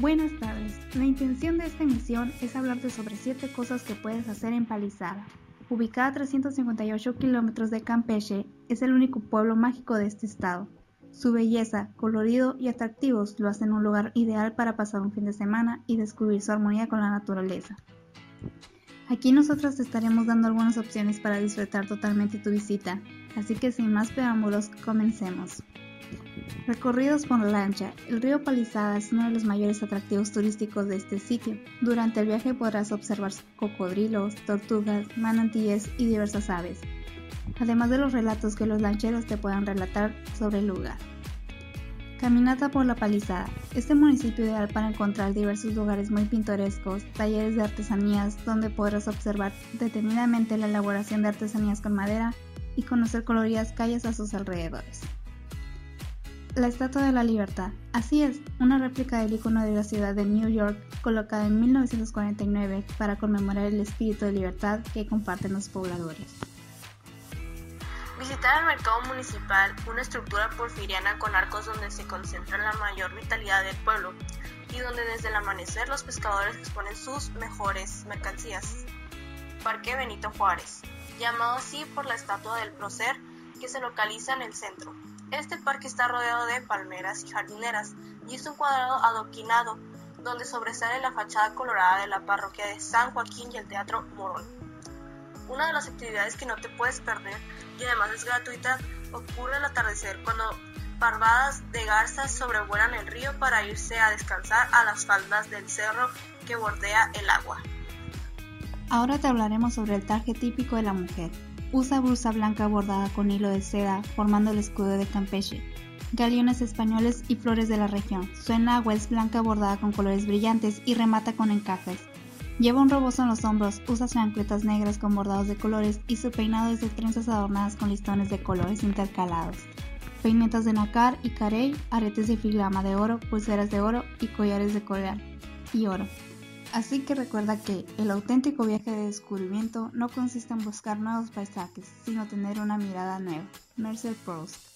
Buenas tardes. La intención de esta emisión es hablarte sobre 7 cosas que puedes hacer en Palizada. Ubicada a 358 kilómetros de Campeche, es el único pueblo mágico de este estado. Su belleza, colorido y atractivos lo hacen un lugar ideal para pasar un fin de semana y descubrir su armonía con la naturaleza. Aquí nosotros te estaremos dando algunas opciones para disfrutar totalmente tu visita, así que sin más preámbulos, comencemos. Recorridos por lancha. El río Palizada es uno de los mayores atractivos turísticos de este sitio. Durante el viaje podrás observar cocodrilos, tortugas, manantíes y diversas aves, además de los relatos que los lancheros te puedan relatar sobre el lugar. Caminata por la Palizada. Este municipio ideal para encontrar diversos lugares muy pintorescos, talleres de artesanías donde podrás observar detenidamente la elaboración de artesanías con madera y conocer coloridas calles a sus alrededores. La Estatua de la Libertad. Así es, una réplica del icono de la ciudad de New York, colocada en 1949 para conmemorar el espíritu de libertad que comparten los pobladores. Visitar el mercado municipal, una estructura porfiriana con arcos donde se concentra la mayor vitalidad del pueblo y donde desde el amanecer los pescadores exponen sus mejores mercancías. Parque Benito Juárez, llamado así por la estatua del prócer que se localiza en el centro. Este parque está rodeado de palmeras y jardineras y es un cuadrado adoquinado donde sobresale la fachada colorada de la parroquia de San Joaquín y el Teatro Morón. Una de las actividades que no te puedes perder y además es gratuita ocurre al atardecer cuando parvadas de garzas sobrevuelan el río para irse a descansar a las faldas del cerro que bordea el agua. Ahora te hablaremos sobre el traje típico de la mujer. Usa blusa blanca bordada con hilo de seda, formando el escudo de Campeche. Galeones españoles y flores de la región. Su enagua es blanca bordada con colores brillantes y remata con encajes. Lleva un rebozo en los hombros, usa chancletas negras con bordados de colores y su peinado es de trenzas adornadas con listones de colores intercalados. Peinetas de nácar y carey, aretes de filama de oro, pulseras de oro y collares de coral y oro. Así que recuerda que el auténtico viaje de descubrimiento no consiste en buscar nuevos paisajes, sino tener una mirada nueva. Mercer Proust